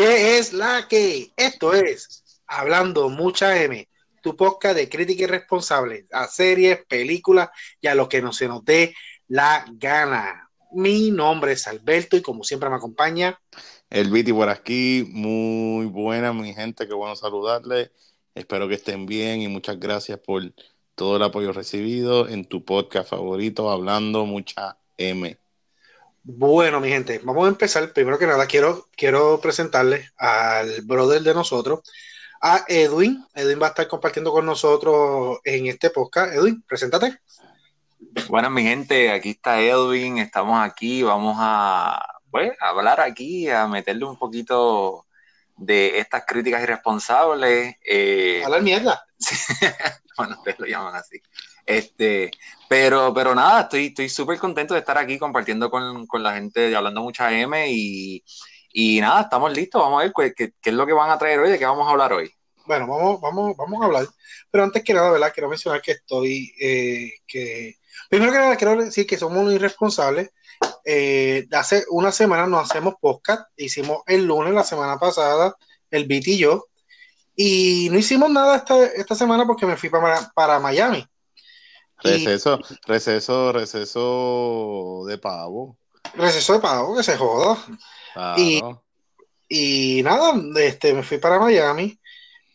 ¿Qué es la que? Esto es Hablando Mucha M, tu podcast de crítica irresponsable a series, películas y a lo que no se nos dé la gana. Mi nombre es Alberto y como siempre me acompaña. El Viti por aquí, muy buena mi gente, qué bueno saludarles. Espero que estén bien y muchas gracias por todo el apoyo recibido en tu podcast favorito, Hablando Mucha M. Bueno, mi gente, vamos a empezar. Primero que nada, quiero, quiero presentarles al brother de nosotros, a Edwin. Edwin va a estar compartiendo con nosotros en este podcast. Edwin, preséntate. Bueno, mi gente, aquí está Edwin, estamos aquí, vamos a, pues, a hablar aquí, a meterle un poquito de estas críticas irresponsables. Eh, Hablar mierda. bueno, ustedes lo llaman así. Este, pero, pero nada, estoy estoy súper contento de estar aquí compartiendo con, con, la gente de Hablando Mucha M y, y nada, estamos listos. Vamos a ver qué, qué, qué, es lo que van a traer hoy, de qué vamos a hablar hoy. Bueno, vamos, vamos, vamos a hablar. Pero antes que nada, ¿verdad? Quiero mencionar que estoy, eh, que primero que nada quiero decir que somos unos irresponsables. Eh, hace una semana no hacemos podcast, hicimos el lunes la semana pasada, el Beat y yo, y no hicimos nada esta, esta semana porque me fui para, para Miami. Receso, y, receso, receso de pavo. Receso de pavo, que se joda. Y, y nada, este, me fui para Miami.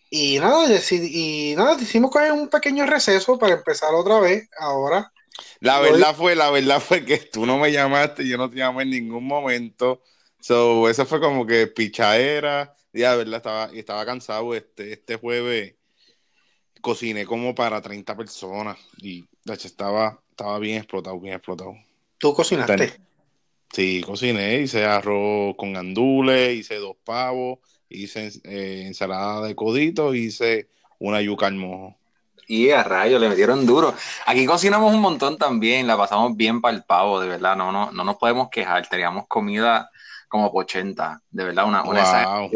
Y nada, decidí, y nada, hicimos coger un pequeño receso para empezar otra vez ahora. La verdad Hoy, fue, la verdad fue que tú no me llamaste, yo no te llamé en ningún momento. So, eso fue como que pichadera. Ya, verdad, estaba, estaba cansado este, este jueves. Cociné como para 30 personas y estaba, estaba bien explotado, bien explotado. ¿Tú cocinaste? Sí, cociné, hice arroz con gandules, hice dos pavos, hice eh, ensalada de codito, hice una yuca al mojo. Y a rayos, le metieron duro. Aquí cocinamos un montón también, la pasamos bien para el pavo, de verdad, no, no, no nos podemos quejar, teníamos comida como por 80, de verdad, una, una wow.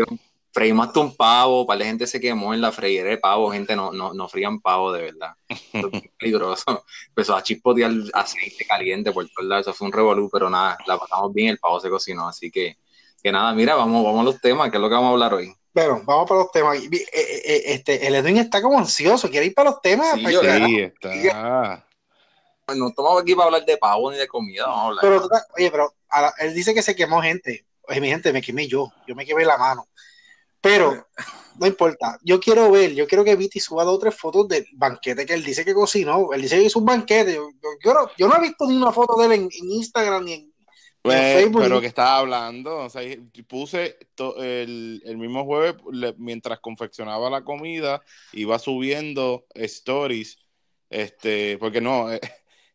Freímos hasta un pavo, para la gente se quemó en la freidera de pavo, gente no, no, no frían pavo, de verdad. Es peligroso. Empezó a chispotear aceite caliente por todos lados, eso fue un revolú, pero nada, la pasamos bien, el pavo se cocinó, así que, que nada, mira, vamos, vamos a los temas, que es lo que vamos a hablar hoy. Bueno, vamos para los temas. Este, el Edwin está como ansioso, quiere ir para los temas. Sí, yo, sí está. No estamos aquí para hablar de pavo ni de comida, vamos a hablar. Pero, oye, pero la, él dice que se quemó gente. Oye, mi gente, me quemé yo, yo me quemé la mano. Pero no importa, yo quiero ver, yo quiero que Viti suba dos o tres fotos del banquete que él dice que cocinó. Él dice que hizo un banquete. Yo, yo, no, yo no, he visto ni una foto de él en, en Instagram ni en, pues, en, Facebook. Pero que estaba hablando, o sea, puse el, el, mismo jueves mientras confeccionaba la comida, iba subiendo stories, este, porque no, eh, eh,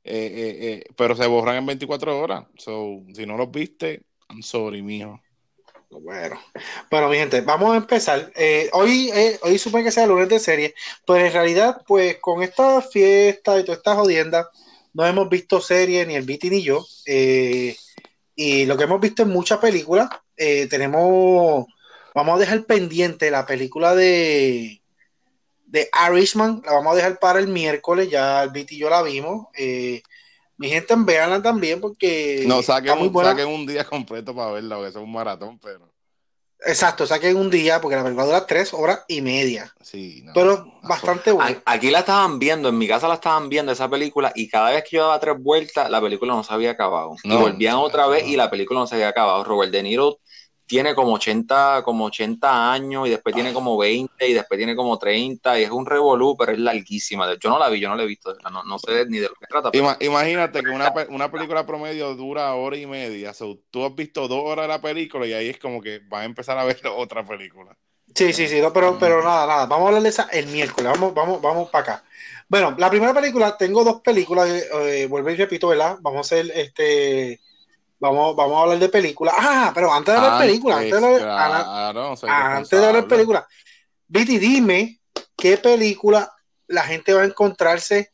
eh, pero se borran en 24 horas. So, si no los viste, I'm sorry, mijo. Bueno, bueno, mi gente, vamos a empezar. Eh, hoy, eh, hoy supone que sea lunes de serie, pero en realidad, pues con esta fiesta y toda esta jodienda, no hemos visto serie ni el Viti ni yo. Eh, y lo que hemos visto en muchas películas, tenemos, vamos a dejar pendiente la película de, de Irishman, la vamos a dejar para el miércoles, ya el Viti y yo la vimos. Mi gente, véanla también porque. No, saquen, un, saquen un día completo para verla, porque eso es un maratón, pero. Exacto, saquen un día, porque la película dura tres horas y media. Sí, no, pero no, bastante buena. Aquí la estaban viendo, en mi casa la estaban viendo esa película, y cada vez que yo daba tres vueltas, la película no se había acabado. y volvían otra vez y la película no se había acabado. Robert De Niro tiene como 80, como 80 años y después tiene como 20 y después tiene como 30 y es un revolú, pero es larguísima. Yo no la vi, yo no la he visto, no, no sé ni de lo que trata. Pero... Imagínate que una, una, película promedio dura hora y media. So, tú has visto dos horas de la película y ahí es como que vas a empezar a ver otra película. Sí, sí, sí, no, pero, pero nada, nada. Vamos a hablar de esa el miércoles. Vamos, vamos, vamos para acá. Bueno, la primera película, tengo dos películas, eh, vuelvo y repito, ¿verdad? Vamos a hacer este Vamos, vamos a hablar de películas. Ah, pero antes de hablar de películas, antes de hablar, claro, antes de hablar películas, Viti, dime qué película la gente va a encontrarse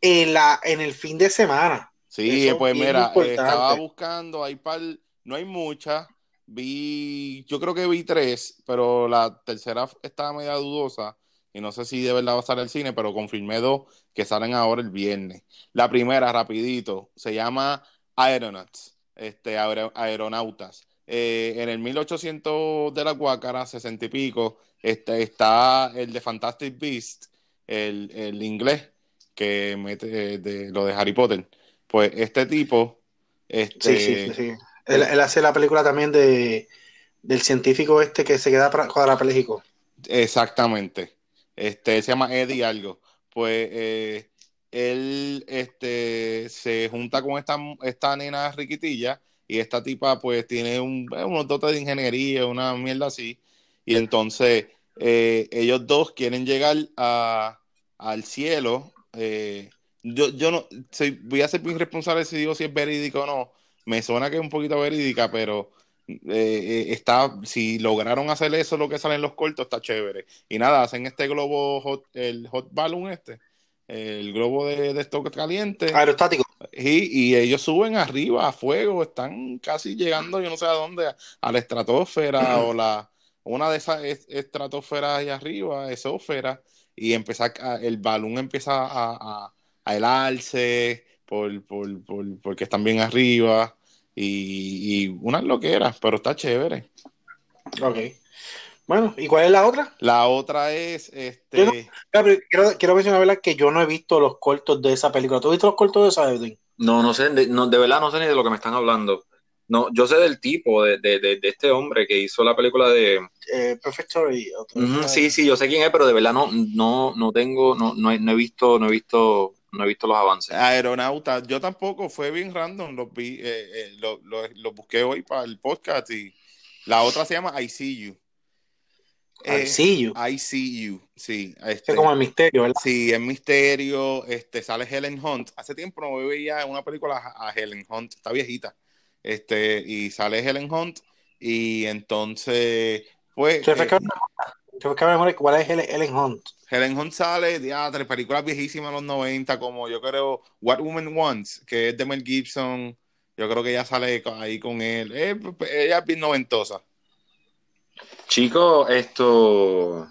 en, la, en el fin de semana. Sí, Eso pues mira, eh, estaba buscando, hay par, no hay muchas, vi, yo creo que vi tres, pero la tercera estaba media dudosa y no sé si de verdad va a estar el cine, pero confirmé dos que salen ahora el viernes. La primera, rapidito, se llama Aeronauts este, aeronautas. eh, en el 1800 de la Guácara, 60 y pico, este, está el de Fantastic Beast, el, el inglés, que mete de, lo de Harry Potter. Pues este tipo. Este, sí, sí, sí. Él, él, hace la película también de del científico este que se queda cuadrapléjico. Exactamente. Este se llama Eddie algo. Pues eh, él este, se junta con esta, esta nena riquitilla y esta tipa pues tiene un, unos dotes de ingeniería, una mierda así. Y entonces eh, ellos dos quieren llegar a, al cielo. Eh, yo, yo no voy a ser muy responsable si digo si es verídico o no. Me suena que es un poquito verídica, pero eh, está, si lograron hacer eso, lo que sale en los cortos, está chévere. Y nada, hacen este globo, el hot balloon este, el globo de, de esto caliente. Aerostático. Y, y, ellos suben arriba a fuego, están casi llegando, yo no sé a dónde, a la estratosfera o la una de esas estratosferas ahí arriba, esófera, y empieza el balón empieza a, a, a helarse por, por, por, porque están bien arriba y, y unas loqueras, pero está chévere. Ok. Bueno, ¿y cuál es la otra? La otra es este. No, quiero, quiero, mencionar ¿verdad? que yo no he visto los cortos de esa película. ¿Tú has visto los cortos de esa, Edwin? No, no sé, de, no, de verdad no sé ni de lo que me están hablando. No, yo sé del tipo, de, de, de, de este hombre que hizo la película de... Eh, Perfect Story. Uh -huh, sí, sí, yo sé quién es, pero de verdad no, no, no tengo, no, no, he, no he visto, no he visto, no he visto los avances. Aeronauta, yo tampoco, fue bien random, los vi, eh, eh, lo, lo, lo, busqué hoy para el podcast y la otra se llama I See You. I See You. I See You, sí. Este, es como el misterio, ¿verdad? Sí, el misterio, este, sale Helen Hunt. Hace tiempo no veía una película a Helen Hunt, está viejita este, y sale Helen Hunt, y entonces, pues... ¿Qué eh, ¿Cuál es Helen Hunt? Helen Hunt sale de ah, películas viejísimas de los 90, como yo creo What Woman Wants, que es de Mel Gibson. Yo creo que ella sale ahí con él. Eh, ella es bien noventosa. Chico, esto.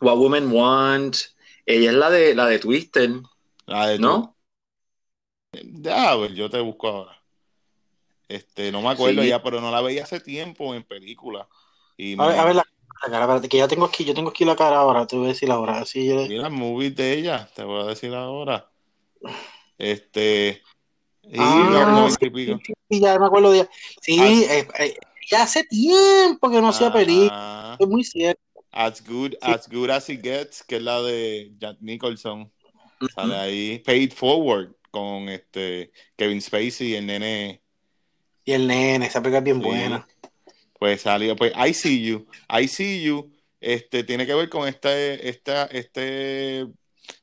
What Woman Wants. Ella es la de la de Twister. La de ¿No? Ya, pues yo te busco ahora. Este, no me acuerdo sí. ya, pero no la veía hace tiempo en película. Y a, me... ver, a ver la, la cara, espérate, que ya tengo aquí, yo tengo aquí la cara ahora, te voy a decir ahora. Así yo... Mira, movies de ella, te voy a decir ahora. Este. Y ah, no, no, sí, sí, ya me acuerdo de ella. Sí, ah, eh, eh, ya hace tiempo que no hacía película. Es muy cierto. As good, as good as it gets, que es la de Jack Nicholson. Uh -huh. Sale ahí. Paid Forward con este Kevin Spacey y el nene y el nene, esa película es bien sí. buena. Pues salió, pues I See You. I See You este, tiene que ver con este, este, este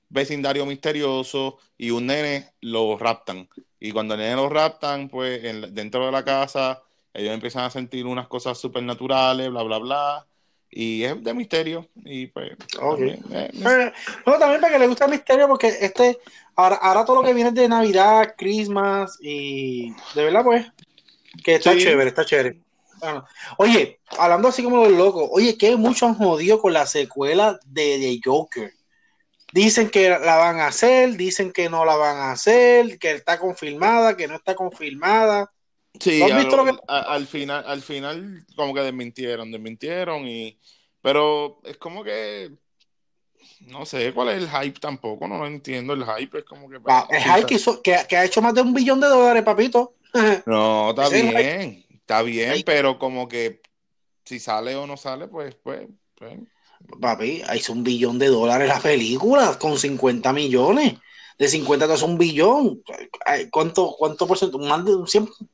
vecindario misterioso y un nene lo raptan. Y cuando el nene lo raptan, pues en, dentro de la casa, ellos empiezan a sentir unas cosas supernaturales, bla, bla, bla. Y es de misterio. Y pues. Okay. También, eh, pero, bueno, también para que le guste el misterio, porque este. Ahora, ahora todo lo que viene es de Navidad, Christmas y. De verdad, pues. Que está sí. chévere, está chévere. Bueno, oye, hablando así como de loco, oye, que muchos han jodido con la secuela de, de, Joker. Dicen que la van a hacer, dicen que no la van a hacer, que está confirmada, que no está confirmada. Sí, ¿No al, que... a, al, final, al final como que desmintieron, desmintieron y pero es como que no sé cuál es el hype tampoco, no lo entiendo, el hype es como que... Ah, el hype que, hizo, que, que ha hecho más de un billón de dólares, papito. No, está bien, está bien, pero como que si sale o no sale, pues, pues, pues. Papi, hizo un billón de dólares la película con 50 millones. De 50 a un billón. ¿Cuánto, cuánto por ciento? Más de un 100%,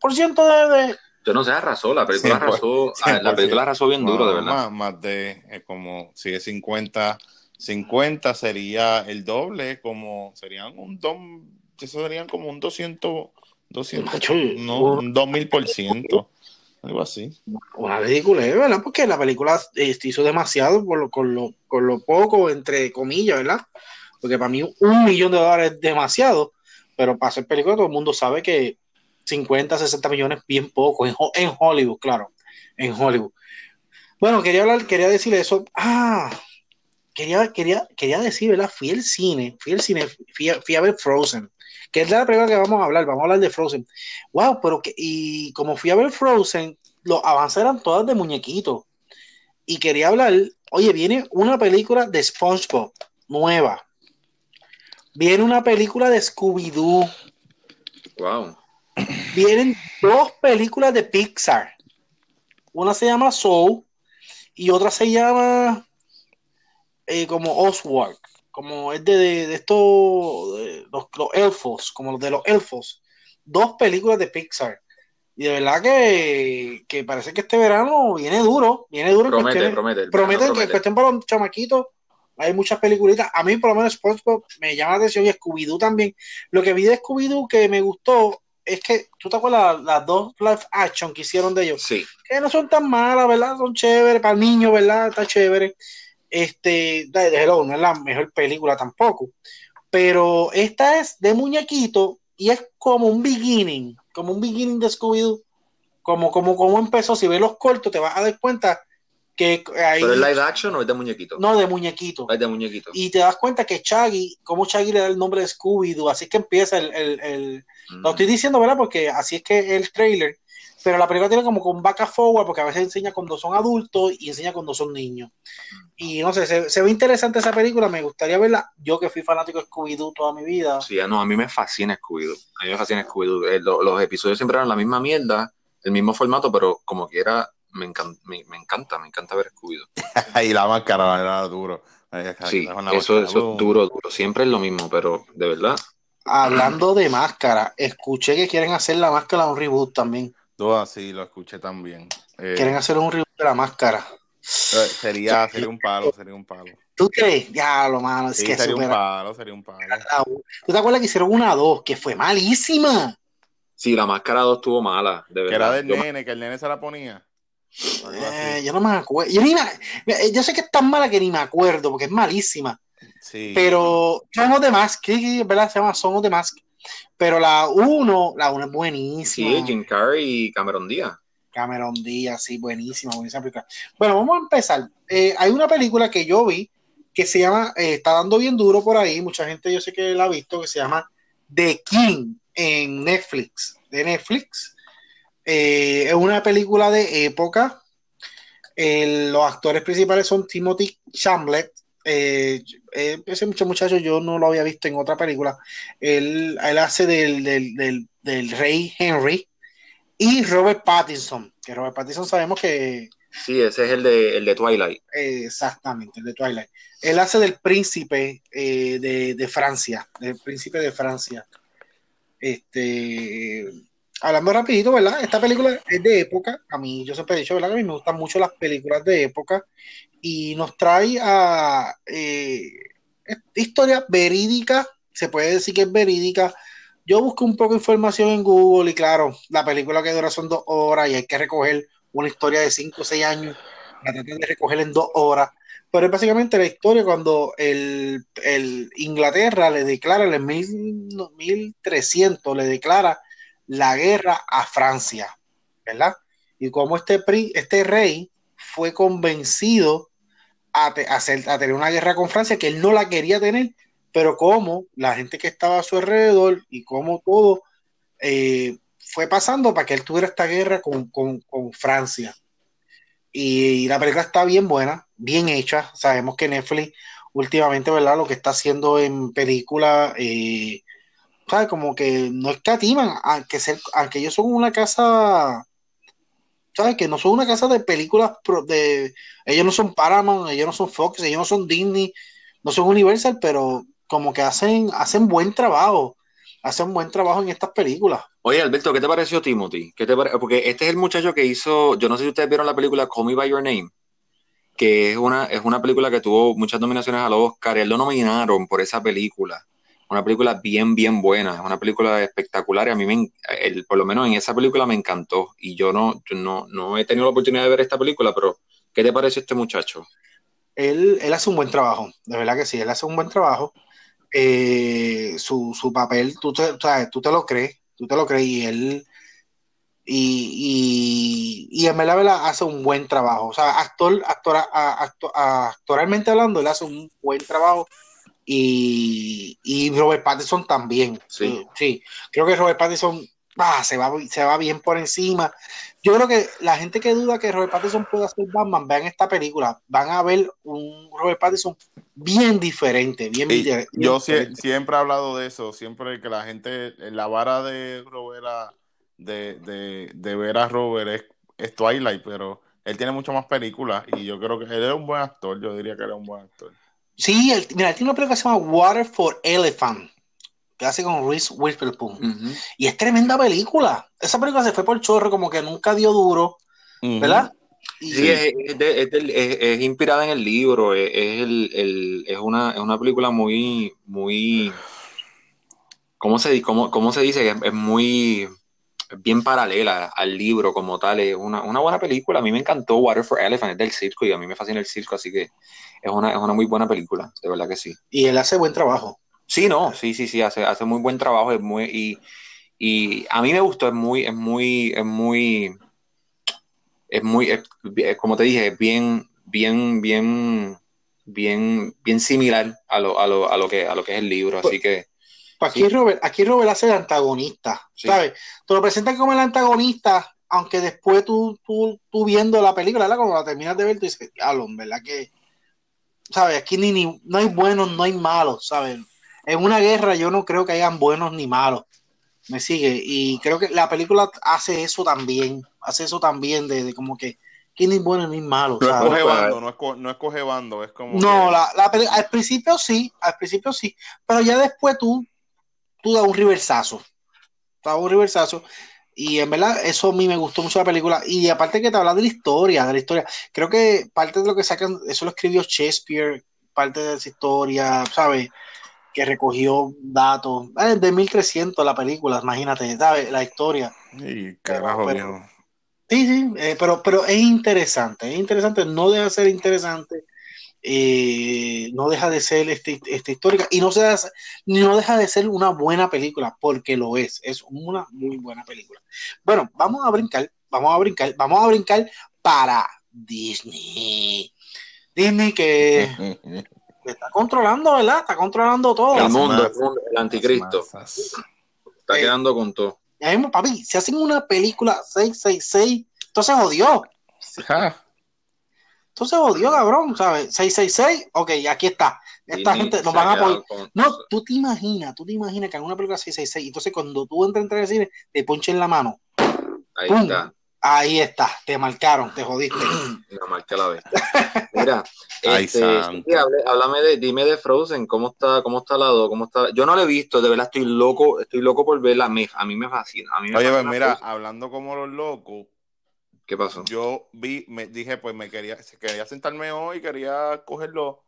100 de, de... Yo no sé, arrasó, la película 100%, arrasó, 100%. la película arrasó bien duro, no, de verdad. Más, más de, es como, si es 50, 50 sería el doble, como, serían un, don, eso serían como un 200, 200, no, un 2000 por ciento. Algo así. Una película, ¿verdad? Porque la película este, hizo demasiado por lo, con, lo, con lo poco, entre comillas, ¿verdad? Porque para mí un millón de dólares es demasiado, pero para hacer película todo el mundo sabe que 50, 60 millones bien poco, en, Hollywood, claro, en Hollywood. Bueno, quería hablar, quería decir eso. Ah, quería, quería, quería decir, ¿verdad? Fui al cine, fui al cine, fui a, ver Frozen que es la primera que vamos a hablar, vamos a hablar de Frozen. Wow, pero que, y como fui a ver Frozen, los avances eran todas de muñequitos. Y quería hablar, oye, viene una película de SpongeBob nueva. Viene una película de Scooby-Doo. Wow. Vienen dos películas de Pixar. Una se llama Soul y otra se llama eh, como Oswald, como es de, de, estos, los, elfos, como los de los elfos. Dos películas de Pixar. Y de verdad que, que parece que este verano viene duro, viene duro. Promete, promete. Promete que cuestión para los chamaquitos hay muchas peliculitas. A mí, por lo menos, SpongeBob me llama la atención y Scooby-Doo también. Lo que vi de Scooby-Doo que me gustó es que, ¿tú te acuerdas las dos live action que hicieron de ellos? Sí. Que no son tan malas, ¿verdad? Son chéveres para niños, ¿verdad? Está chévere. Este, de no es la mejor película tampoco. Pero esta es de muñequito y es como un beginning, como un beginning de Scooby-Doo. Como, como, como empezó, si ves los cortos, te vas a dar cuenta que ahí, ¿Pero es live action o es de muñequito? No, de muñequito. Es de muñequito. Y te das cuenta que Chaggy, como Chaggy le da el nombre de Scooby-Doo, así que empieza el... el, el mm. Lo estoy diciendo, ¿verdad? Porque así es que el trailer, pero la película tiene como con vaca forward, porque a veces enseña cuando son adultos y enseña cuando son niños. Y no sé, se, se ve interesante esa película, me gustaría verla. Yo que fui fanático de Scooby-Doo toda mi vida. Sí, no, a mí me fascina Scooby-Doo. A mí me fascina Scooby-Doo. Eh, los, los episodios siempre eran la misma mierda, el mismo formato, pero como que era me, encanta, me, encanta, me encanta ver scooby y la máscara era duro. Sí, eso, es duro, duro. Siempre es lo mismo, pero de verdad. Hablando de máscara, escuché que quieren hacer la máscara un reboot también. Todo sí, lo escuché también. Eh, quieren hacer un reboot de la máscara. Eh, sería, sería un palo, sería un palo. ¿Tú crees? Ya, lo malo. Es que sería un palo, sería un palo. ¿Tú te acuerdas que hicieron una 2 que fue malísima? Sí, la máscara 2 estuvo mala, de verdad. Que era del nene, que el nene se la ponía. Eh, yo no me acuerdo. Yo, yo, sé que es tan mala que ni me acuerdo, porque es malísima. Sí. Pero Son de Mask, ¿verdad? Se llama Son de Mask. Pero la 1, la 1 es buenísima. Sí, Jim Carrey y Cameron Díaz. Cameron Díaz, sí, buenísima, buenísima película. Bueno, vamos a empezar. Eh, hay una película que yo vi que se llama, eh, está dando bien duro por ahí, mucha gente yo sé que la ha visto, que se llama The King en Netflix. De Netflix. Eh, es una película de época. los actores principales son Timothy Chamlet. Eh, eh, ese muchacho yo no lo había visto en otra película. Él, hace del, rey Henry. Y Robert Pattinson, que Robert Pattinson sabemos que... Sí, ese es el de, el de Twilight. exactamente, el de Twilight. Él hace del príncipe de, de Francia, del príncipe de Francia. Este, hablando rapidito, ¿verdad? Esta película es de época. A mí, yo siempre he dicho, ¿verdad? Que a mí me gustan mucho las películas de época. Y nos trae a eh, historia verídica. Se puede decir que es verídica. Yo busqué un poco de información en Google y claro, la película que dura son dos horas y hay que recoger una historia de cinco o seis años. La tratan de recoger en dos horas. Pero es básicamente la historia cuando el, el Inglaterra le declara en el 1300, le declara la guerra a Francia, ¿verdad? Y como este, este rey fue convencido a, hacer, a, tener una guerra con Francia que él no la quería tener, pero como la gente que estaba a su alrededor y como todo eh, fue pasando para que él tuviera esta guerra con, Francia. Y, la película está bien buena, bien hecha. Sabemos que Netflix últimamente, ¿verdad? Lo que está haciendo en película eh, ¿sabes? Como que no escatiman, aunque, ser, aunque ellos son una casa, ¿sabes? Que no son una casa de películas, de, ellos no son Paramount, ellos no son Fox, ellos no son Disney, no son Universal, pero como que hacen, hacen buen trabajo, hacen buen trabajo en estas películas. Oye, Alberto, ¿qué te pareció Timothy? ¿Qué te Porque este es el muchacho que hizo, yo no sé si ustedes vieron la película Call Me By Your Name, que es una, es una película que tuvo muchas nominaciones a los Oscar, él lo nominaron por esa película una película bien, bien buena, es una película espectacular y a mí, me, el, por lo menos en esa película me encantó y yo no, no, no he tenido la oportunidad de ver esta película, pero ¿qué te parece este muchacho? Él, él hace un buen trabajo, de verdad que sí, él hace un buen trabajo. Eh, su, su, papel, tú te, tú te lo crees, tú te lo crees y él, y, y, y en verdad, hace un buen trabajo. O sea, actor, actor, actor, actoralmente hablando, él hace un buen trabajo y, y Robert Pattinson también. Sí. Eh, sí, creo que Robert Pattinson ah, se, va, se va bien por encima. Yo creo que la gente que duda que Robert Pattinson pueda ser Batman, vean esta película, van a ver un Robert Pattinson bien diferente, bien, Yo siempre he hablado de eso, siempre que la gente, la vara de Robert de, de, de ver a Robert es, es Twilight, pero él tiene mucho más películas y yo creo que él es un buen actor, yo diría que él es un buen actor. Sí, mira, él tiene una película que se llama Water for Elephant, que hace con Reese Witherspoon. Y es tremenda película. Esa película se fue por chorro, como que nunca dio duro, ¿verdad? sí, Es, inspirada en el libro, es, el, es, una, es una película muy, muy, ¿cómo se, cómo, cómo se dice? Es, muy bien paralela al libro como tal, es una, una, buena película, a mí me encantó Water for Elephant, es del circo y a mí me fascina el circo, así que es una, es una muy buena película, de verdad que sí. Y él hace buen trabajo. Sí, no, sí, sí, sí, hace, hace muy buen trabajo, es muy, y, y a mí me gustó, es muy, es muy, es muy, es muy, como te dije, es bien, bien, bien, bien, bien similar a lo, a lo, a lo que, a lo que es el libro, así que. Pues aquí, Robert, aquí Robert hace el antagonista, ¿sabes? Te lo presentan como el antagonista, aunque después tú, tú, tú viendo la película, ¿verdad? Cuando la terminas de ver, tú dices, alon, ¿verdad? Que, ¿sabes? Aquí ni, no hay buenos, no hay malos, ¿sabes? En una guerra yo no creo que hayan buenos ni malos. Me sigue. Y creo que la película hace eso también. Hace eso también de, como que quién ni bueno ni malo. No escoge bando, no, es no escoge bando, es como. No, la, al principio sí, al principio sí. Pero ya después tú, tú das un reversazo. Das un reversazo. Y en verdad, eso a mí me gustó mucho la película. Y aparte que te habla de la historia, de la historia. Creo que parte de lo que sacan, eso lo escribió Shakespeare, parte de esa historia, ¿sabes? Que recogió datos. Eh, de 1300 la película, imagínate, ¿sabes? La historia. Sí, carajo, Sí, sí, eh, pero, pero es interesante, es interesante, no deja de ser interesante eh, no deja de ser este, este histórica y no, se no deja de ser una buena película, porque lo es, es una muy buena película. Bueno, vamos a brincar, vamos a brincar, vamos a brincar para Disney. Disney que está controlando, ¿verdad? Está controlando todo. El mundo, el, anticristo. Está quedando con todo. Ya vemos, papi, si hacen una película 666, entonces jodió. Entonces odió, cabrón, ¿sabes? 666, ok, aquí está. Esta gente nos van a apoyar. No, tú te imaginas, tú te imaginas que en una película 666, entonces cuando tú entras en el cine, te ponchen la mano. Ahí está. Ahí está, te marcaron, te jodiste. La marca la vez. Mira, este, háblame de, dime de Frozen, cómo está, cómo está lado, cómo está. Yo no lo he visto, de verdad estoy loco, estoy loco por verla, a mí me fascina. A mí me Oye, pues mira, hablando como los locos, ¿Qué pasó? Yo vi, me dije, pues me quería, quería sentarme hoy, quería cogerlo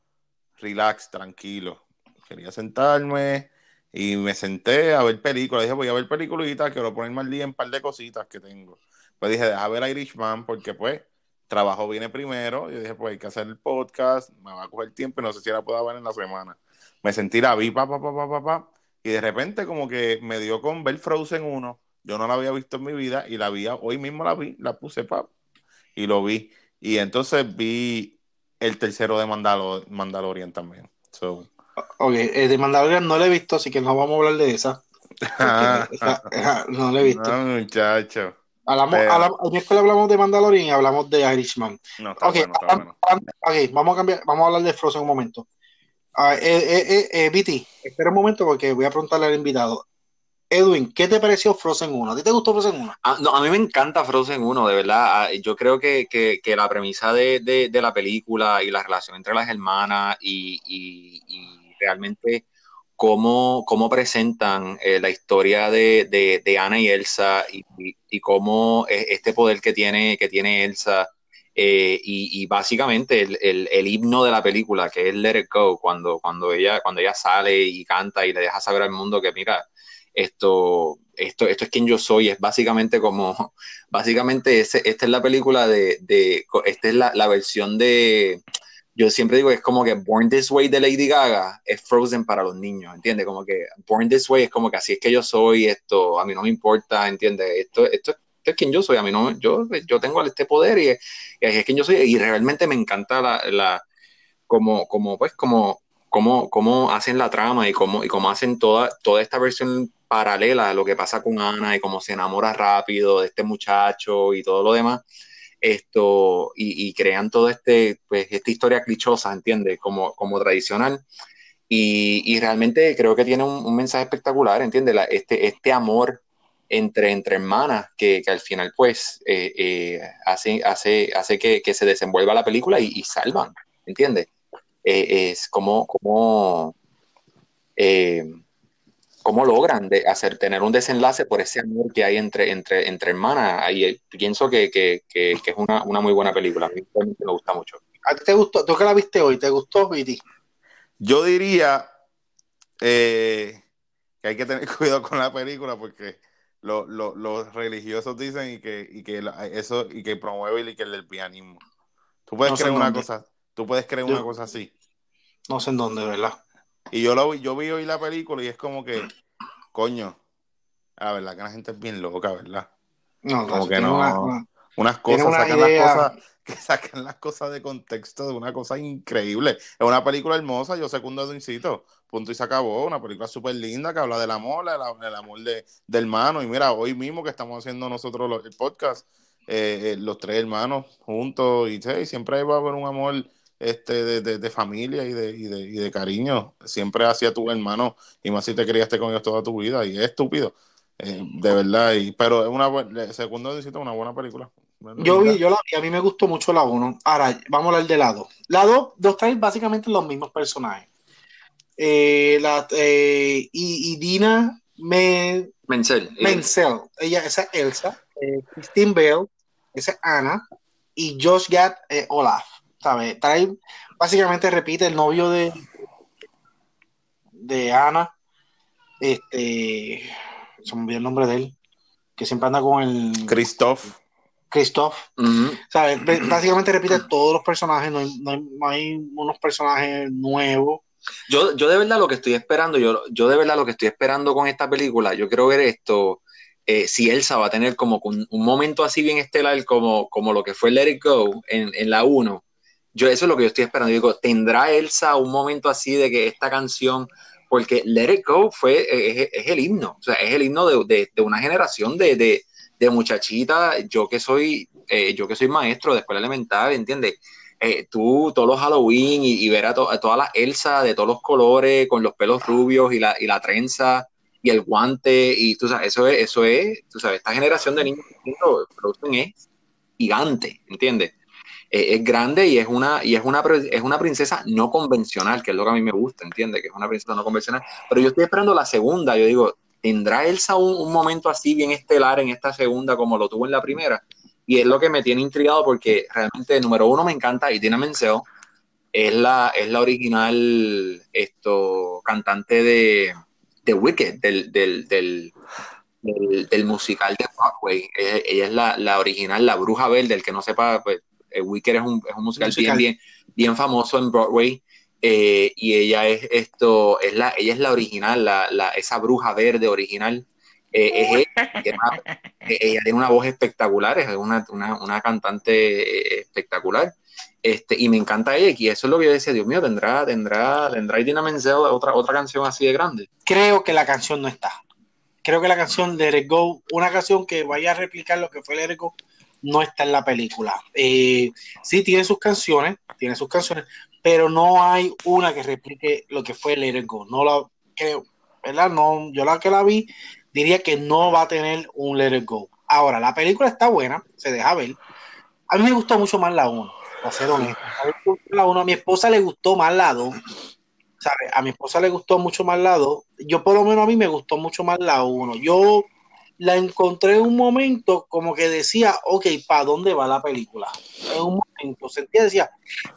relax, tranquilo. Quería sentarme y me senté a ver películas. Dije, voy a ver películas, quiero ponerme al día en un par de cositas que tengo. Pues dije, deja ver Irishman porque pues trabajo viene primero. Y dije, pues hay que hacer el podcast, me va a coger tiempo y no sé si la puedo ver en la semana. Me sentí la vi, pa, pa, pa, pa, pa, pa, y de repente como que me dio con ver Frozen 1 yo no la había visto en mi vida y la vi, hoy mismo la vi, la puse pa, y lo vi. Y entonces vi el tercero de Mandalorian también. So. Ok, eh, de Mandalorian no la he visto, así que no vamos a hablar de esa. no la he visto. No, muchacho. Hablamos, hablamos, el miércoles hablamos de Mandalorian y hablamos de Irishman. No, está okay, bueno, está bueno. ok, vamos a cambiar, vamos a hablar de Frozen un momento. Uh, eh, eh, eh, Viti, espera un momento porque voy a preguntarle al invitado. Edwin, ¿qué te pareció Frozen 1? ¿A ti te gustó Frozen 1? Ah, no, a mí me encanta Frozen 1, de verdad. Ah, yo creo que, la premisa de, la película y la relación entre las hermanas y, realmente cómo, cómo presentan eh, la historia de, de, Ana y Elsa y, cómo e, este poder que tiene, que tiene Elsa eh, y, básicamente el, el, himno de la película, que es Let It Go, cuando, cuando, ella, cuando ella sale y canta y le deja saber al mundo que, mira, esto, esto, esto es quien yo soy, es básicamente como, básicamente esta es la película de, de esta es la, la, versión de, yo siempre digo, es como que Born This Way de Lady Gaga es Frozen para los niños, ¿entiendes? Como que Born This Way es como que así es que yo soy, esto, a mí no me importa, ¿entiendes? Esto, esto, esto es quien yo soy, a mí no, yo, yo tengo este poder y, y es quien yo soy, y realmente me encanta la, la como, como, pues, como cómo, cómo hacen la trama y cómo, y cómo hacen toda, toda esta versión paralela de lo que pasa con Ana y cómo se enamora rápido de este muchacho y todo lo demás. Esto, y, crean toda este, pues, esta historia clichosa, ¿entiendes? Como, como tradicional. Y, realmente creo que tiene un, mensaje espectacular, ¿entiendes? este, este amor entre, entre hermanas que, al final pues eh, eh, hace, hace, hace que, se desenvuelva la película y, salvan, ¿entiendes? Eh, es como, como, cómo logran de hacer, tener un desenlace por ese amor que hay entre, entre, entre hermanas. Ahí pienso que, es una, muy buena película. A mí me gusta mucho. ¿A ti te gustó? ¿Tú que la viste hoy? ¿Te gustó, Viti? Yo diría que hay que tener cuidado con la película porque los religiosos dicen y que, y que eso y que promueve y que el del pianismo. Tú puedes creer una cosa, tú puedes creer una cosa así. No sé en dónde, ¿verdad? Y yo lo yo vi hoy la película y es como que, coño, la verdad que la gente es bien loca, ¿verdad? No, como que no. unas cosas, sacan las cosas, que sacan las cosas de contexto de una cosa increíble. Es una película hermosa, yo secundo a Duincito punto y se acabó. Una película súper linda que habla del amor, del, amor de, del hermano. Y mira, hoy mismo que estamos haciendo nosotros el podcast, eh, eh, los tres hermanos juntos, y siempre va a haber un amor este de, familia y de, y de, y de cariño. Siempre hacia tu hermano, y más si te criaste con ellos toda tu vida, y es estúpido. Eh, de verdad, y, pero es una buena, segundo necesito una buena película. Yo vi, yo la vi, a mí me gustó mucho la 1. Ahora, vamos a hablar de la 2. La 2, dos traen básicamente los mismos personajes. Eh, la, eh, y, Dina Me, Menzel. Ella, esa es Elsa. Eh, Christine Bell, esa es Ana. Y Josh Gad, Olaf. ¿Sabes? básicamente repite el novio de, de Ana. Este. Se me olvidó el nombre de él. Que siempre anda con el. Christoph. Christoph. Básicamente repite todos los personajes. no hay unos personajes nuevos yo, yo de verdad lo que estoy esperando, yo, yo de verdad lo que estoy esperando con esta película, yo quiero ver esto, eh, si Elsa va a tener como un, momento así bien estelar como, como lo que fue Let It Go en, en la 1. Yo, eso es lo que yo estoy esperando. Digo, ¿tendrá Elsa un momento así de que esta canción, porque Let It Go fue, es, el himno, o sea, es el himno de, de, una generación de, de, de muchachitas, yo que soy, eh, yo que soy maestro de escuela elemental, ¿entiendes? Eh, tú todos los Halloween y, ver a, todas las Elsa de todos los colores, con los pelos rubios y la, y la trenza y el guante, y tú sabes, eso es, eso es, tú sabes, esta generación de niños producen es gigante, ¿entiendes? Eh, es grande y es una y es una es una princesa no convencional, que es lo que a mí me gusta, ¿entiendes? Que es una princesa no convencional. Pero yo estoy esperando la segunda, yo digo, ¿tendrá Elsa un, un momento así bien estelar en esta segunda como lo tuvo en la primera? Y es lo que me tiene intrigado porque realmente, número uno, me encanta y tiene Menzel. Es la, es la original esto, cantante de, de Wicked, del, del, del, del, musical de Broadway. Ella, es la, la, original, la bruja verde. El que no sepa, pues, Wicked es un, es un musical, Bien, bien, bien famoso en Broadway. Eh, y ella es esto, es la, ella es la original, la, la, esa bruja verde original eh, ella, tiene una voz espectacular, es una, una, cantante espectacular. Este, y me encanta ella, y eso es lo que yo decía, Dios mío, tendrá, tendrá, tendrá Idina Menzel otra, otra canción así de grande. Creo que la canción no está. Creo que la canción Let It Go, una canción que vaya a replicar lo que fue Let It Go, no está en la película. Eh, sí tiene sus canciones, tiene sus canciones, pero no hay una que replique lo que fue Let It Go. No la creo, ¿verdad? No, yo la que la vi diría que no va a tener un Let It Go. Ahora, la película está buena, se deja ver. A mí me gustó mucho más la 1, para ser honesto. A, mi esposa le gustó más la 2. A mi esposa le gustó mucho más la 2. Yo, por lo menos, a mí me gustó mucho más la 1. Yo la encontré en un momento como que decía, ok, ¿para dónde va la película? En un momento sentía, decía,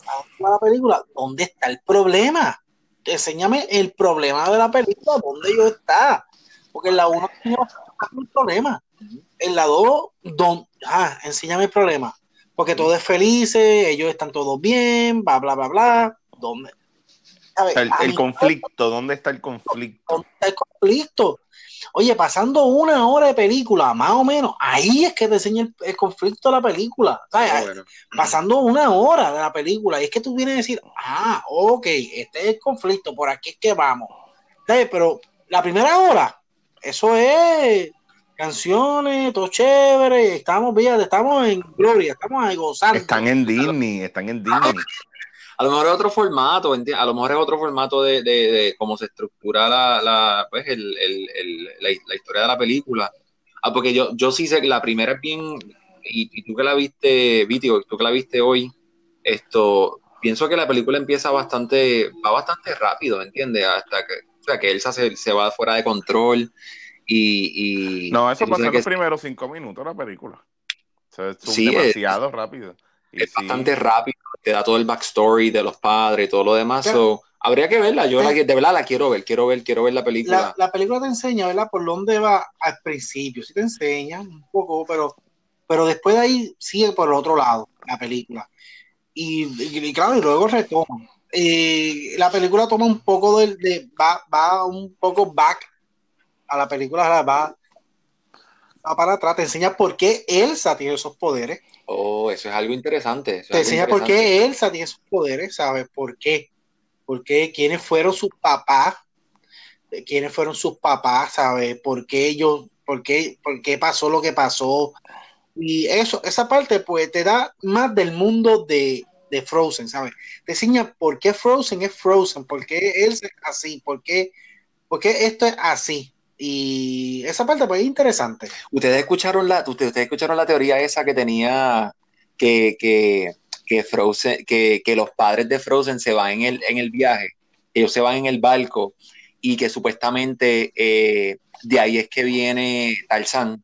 ¿para dónde va la película? ¿Dónde está el problema? Enséñame el problema de la película, ¿dónde yo está? Porque en la 1 no un problema. En la 2, don, ah, enséñame el problema. Porque todo es feliz, ellos están todos bien, bla, bla, bla, bla. ¿Dónde? el, conflicto, ¿dónde está el conflicto? ¿Dónde está el conflicto? Oye, pasando una hora de película, más o menos, ahí es que te enseña el, conflicto de la película. Pasando una hora de la película, y es que tú vienes a decir, ah, ok, este es el conflicto, por aquí es que vamos. Pero la primera hora, eso es canciones, todo chévere, estamos bien, estamos en gloria, estamos gozando. Están en Disney, están en Disney. A lo mejor es otro formato, a lo mejor es otro formato de, de, cómo se estructura la, la, pues el, el, la, historia de la película. Ah, porque yo, yo sí sé que la primera es bien, y, tú que la viste, Viti, tú que la viste hoy, esto, pienso que la película empieza bastante, va bastante rápido, ¿entiendes? Hasta que, o sea, que Elsa se, se va fuera de control y... y no, eso pasa en los primeros cinco minutos la película. es demasiado rápido. Es bastante rápido te da todo el backstory de los padres y todo lo demás. habría que verla. Yo de verdad la quiero ver, quiero ver, quiero ver la película. La, película te enseña, ¿verdad? Por dónde va al principio. Sí te enseña un poco, pero, pero después de ahí sigue por el otro lado la película. Y, claro, y luego retoma. Eh, la película toma un poco de, de va, va un poco back a la película, va, va para atrás, te enseña por qué Elsa tiene esos poderes Oh, eso es algo interesante. Te enseña por qué Elsa tiene sus poderes, ¿sabes? ¿Por qué? ¿Por qué? ¿Quiénes fueron sus papás? ¿Quiénes fueron sus papás? ¿Sabes? ¿Por qué ellos, por qué, por qué pasó lo que pasó? Y eso, esa parte, pues, te da más del mundo de, de Frozen, ¿sabes? Te enseña por qué Frozen es Frozen, por qué Elsa es así, por qué, por qué esto es así. Y esa parte pues es interesante. Ustedes escucharon la, ustedes, escucharon la teoría esa que tenía que, que, que Frozen, que, que, los padres de Frozen se van en el, en el viaje, ellos se van en el barco y que supuestamente eh, de ahí es que viene Tarzán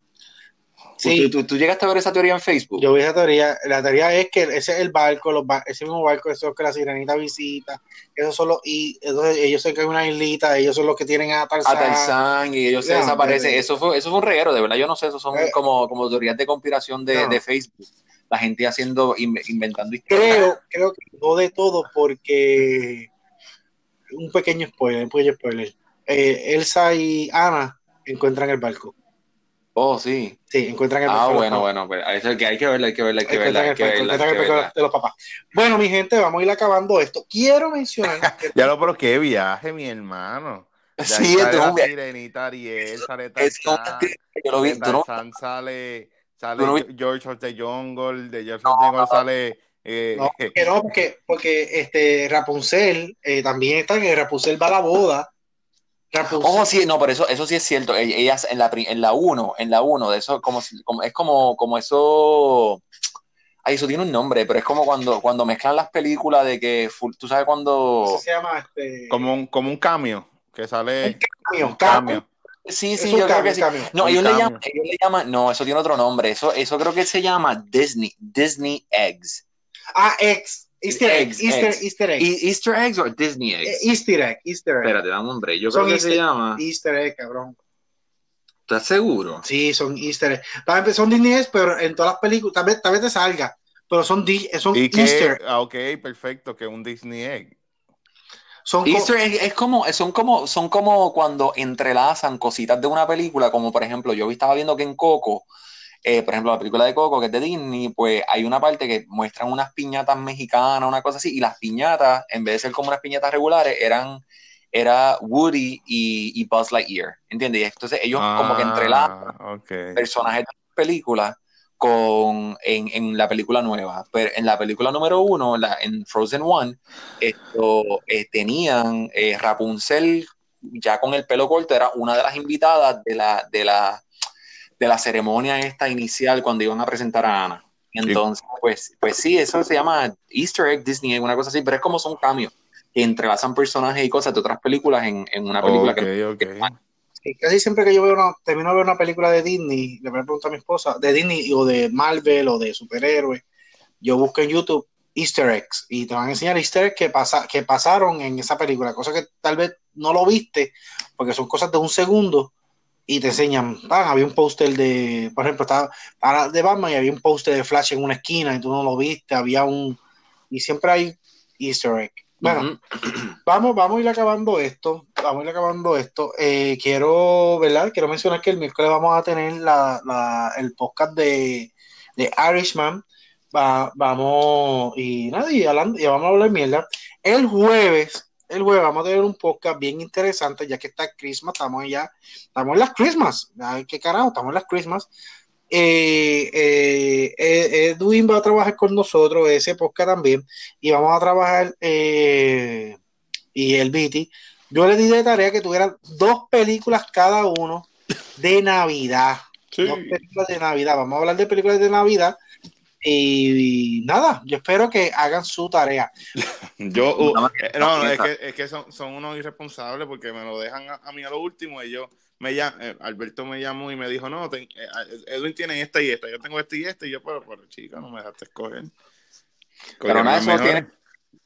Sí. ¿Tú, llegaste a ver esa teoría en Facebook? Yo vi esa teoría. La teoría es que ese es el barco, los ese mismo barco, eso que la sirenita visita. Esos son los, y entonces ellos se caen en una islita, ellos son los que tienen a Tarzán. A Tarzán y ellos se desaparecen. Eso fue, eso fue un reguero, de verdad. Yo no sé, eso son eh. como, como teorías de conspiración de, de, Facebook. La gente haciendo, inventando historias. Creo, creo que no de todo, porque un pequeño spoiler, un pequeño spoiler. Eh, Elsa y Ana encuentran el barco. Oh, sí. Sí, encuentran el Ah, bueno, bueno, pues eso que hay que verla, hay que verla, hay que verla, hay que verla. de los papás. Bueno, mi gente, vamos a ir acabando esto. Quiero mencionar. ya lo, pero qué viaje, mi hermano. sí, sale la sirenita Ariel, sale Tarzán, yo lo vi, Tarzán sale, sale George of the Jungle, de George of the Jungle sale... Eh, no, porque no, porque, porque este Rapunzel eh, también está que Rapunzel va a la boda Oh, sí, no, pero eso, eso sí es cierto. E-, ellas en la en la 1, en la 1, de eso, como, como, es como, como eso. Ay, eso tiene un nombre, pero es como cuando, cuando mezclan las películas de que tú sabes cuando. se llama este. Como un, como un cambio que sale. Un cambio, Sí, sí, yo creo que sí. No, ellos le, llaman, ellos le llaman, no, eso tiene otro nombre. Eso, eso creo que se llama Disney, Disney Eggs. Ah, Eggs. Easter eggs, Easter, Easter eggs. E-, Easter eggs o Disney eggs? Eh, Easter egg, Easter egg. Espérate, dame un break. Yo creo que se llama. Easter egg, cabrón. ¿Estás seguro? Sí, son Easter eggs. Son Disney eggs, pero en todas las películas, tal vez, tal vez te salga, pero son, son Easter. Ah, ok, perfecto, que un Disney egg. Son Easter egg es como, son como, son como cuando entrelazan cositas de una película, como por ejemplo, yo estaba viendo que en Coco eh, por ejemplo, la película de Coco, que es de Disney, pues hay una parte que muestran unas piñatas mexicanas, una cosa así, y las piñatas, en vez de ser como unas piñatas regulares, eran era Woody y, Buzz Lightyear, ¿entiendes? Y entonces ellos como que entrelazan ah, personajes de la película con, en, la película nueva. Pero en la película número uno, la, en Frozen One, esto, eh, tenían eh, Rapunzel ya con el pelo corto, era una de las invitadas de la, de la de la ceremonia esta inicial cuando iban a presentar a Ana. Entonces, pues, pues sí, eso se llama Easter egg Disney, una cosa así, pero es como son cambios. Que entrelazan personajes y cosas de otras películas en, una película que, casi siempre que yo veo una, termino de ver una película de Disney, le pregunto a mi esposa, de Disney o de Marvel o de superhéroes, yo busco en YouTube Easter eggs y te van a enseñar Easter eggs que, pasa, que pasaron en esa película, cosas que tal vez no lo viste, porque son cosas de un segundo, y te enseñan, había un póster de, por ejemplo, estaba para, de Batman y había un póster de Flash en una esquina y tú no lo viste, había un, y siempre hay easter egg. Bueno, vamos, vamos a ir acabando esto. vamos a ir acabando esto. Eh, quiero, ¿verdad? Quiero mencionar que el miércoles vamos a tener la, el podcast de, de Irishman. vamos, y nada, y, hablando, y vamos a hablar mierda. El jueves, el jueves vamos a tener un podcast bien interesante, ya que está Christmas, estamos ya, estamos en las Christmas. Ay, qué carajo, estamos en las Christmas. Eh, eh, Edwin va a trabajar con nosotros, ese podcast también, y vamos a trabajar, eh, y el Viti. Yo le di de tarea que tuvieran dos películas cada uno de Navidad. Dos películas de Navidad. Vamos a hablar de películas de Navidad. Y, nada, yo espero que hagan su tarea. yo, uh, no, es que, es que son, son, unos irresponsables porque me lo dejan a, mí a lo último. Y yo, me eh, Alberto me llamó y me dijo, no, eh, Edwin tiene esta y esta, yo tengo esta y esta, y yo, pero, pero chica, no me dejaste escoger. Pero nada, eso tiene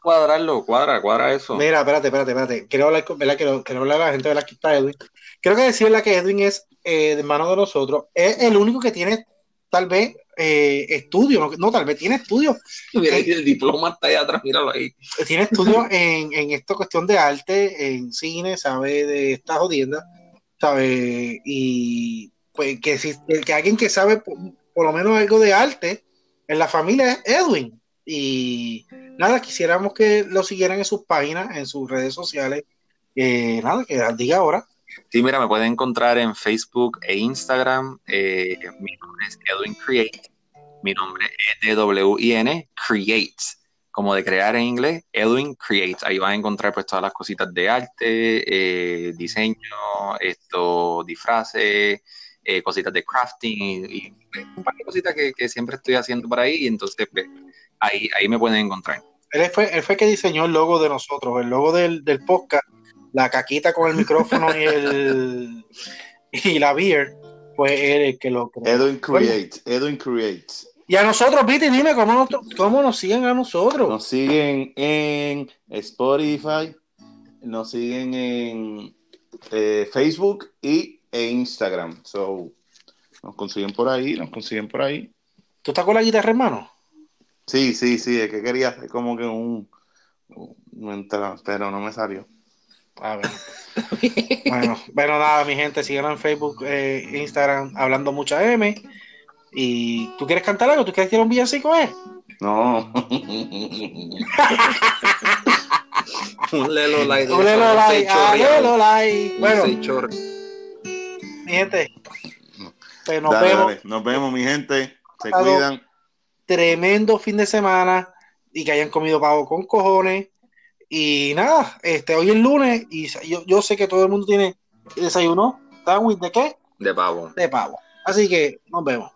cuadrarlo, cuadra, cuadra eso. Mira, espérate, espérate, espérate. Quiero hablar, con, ¿verdad? Quiero, quiero hablar a la gente de la que está Edwin. Creo que decirle que Edwin es eh, de mano de nosotros. Es el único que tiene, tal vez, eh, estudio. No, tal vez tiene estudio. el diploma está ahí atrás, míralo ahí. Tiene estudio en, en esta cuestión de arte, en cine, sabe de estas jodiendas ¿sabes? Y pues que, si, que alguien que sabe por, lo menos algo de arte en la familia es Edwin. Y nada, quisiéramos que lo siguieran en sus páginas, en sus redes sociales. nada, que diga ahora. Sí, mira, me pueden encontrar en Facebook e Instagram. Eh, mi nombre es Edwin Create. Mi nombre es D-W-I-N, Create como de crear en inglés, Edwin Creates. Ahí vas a encontrar pues todas las cositas de arte, eh, diseño, esto, disfraces, eh, cositas de crafting y, un par de cositas que, siempre estoy haciendo por ahí y entonces pues, ahí, ahí me pueden encontrar. Él fue, él fue que diseñó el logo de nosotros, el logo del, del podcast, la caquita con el micrófono y el y la beer, pues él el que lo creó. Edwin Creates, Edwin Creates. Y a nosotros, Viti, dime cómo cómo nos siguen a nosotros. Nos siguen en Spotify, nos siguen en eh, Facebook y en Instagram. So, nos consiguen por ahí, nos consiguen por ahí. ¿Tú estás con la guitarra, hermano? Sí, sí, sí, es que quería hacer como que un, pero no me salió. A ver. bueno, bueno, nada, mi gente, síganos en Facebook, eh, Instagram, hablando mucha M. ¿Y tú quieres cantar algo? ¿Tú quieres tirar un villancico, eh? No. un lelo like. Un lelo like. Ah, lelo like. Bueno. Mi gente. Pues nos vemos. Nos vemos, mi gente. Se cuidan. Tremendo fin de semana. Y que hayan comido pavo con cojones. Y nada, este, hoy es lunes y yo, yo sé que todo el mundo tiene desayuno. ¿Sandwich de qué? De pavo. De pavo. Así que nos vemos.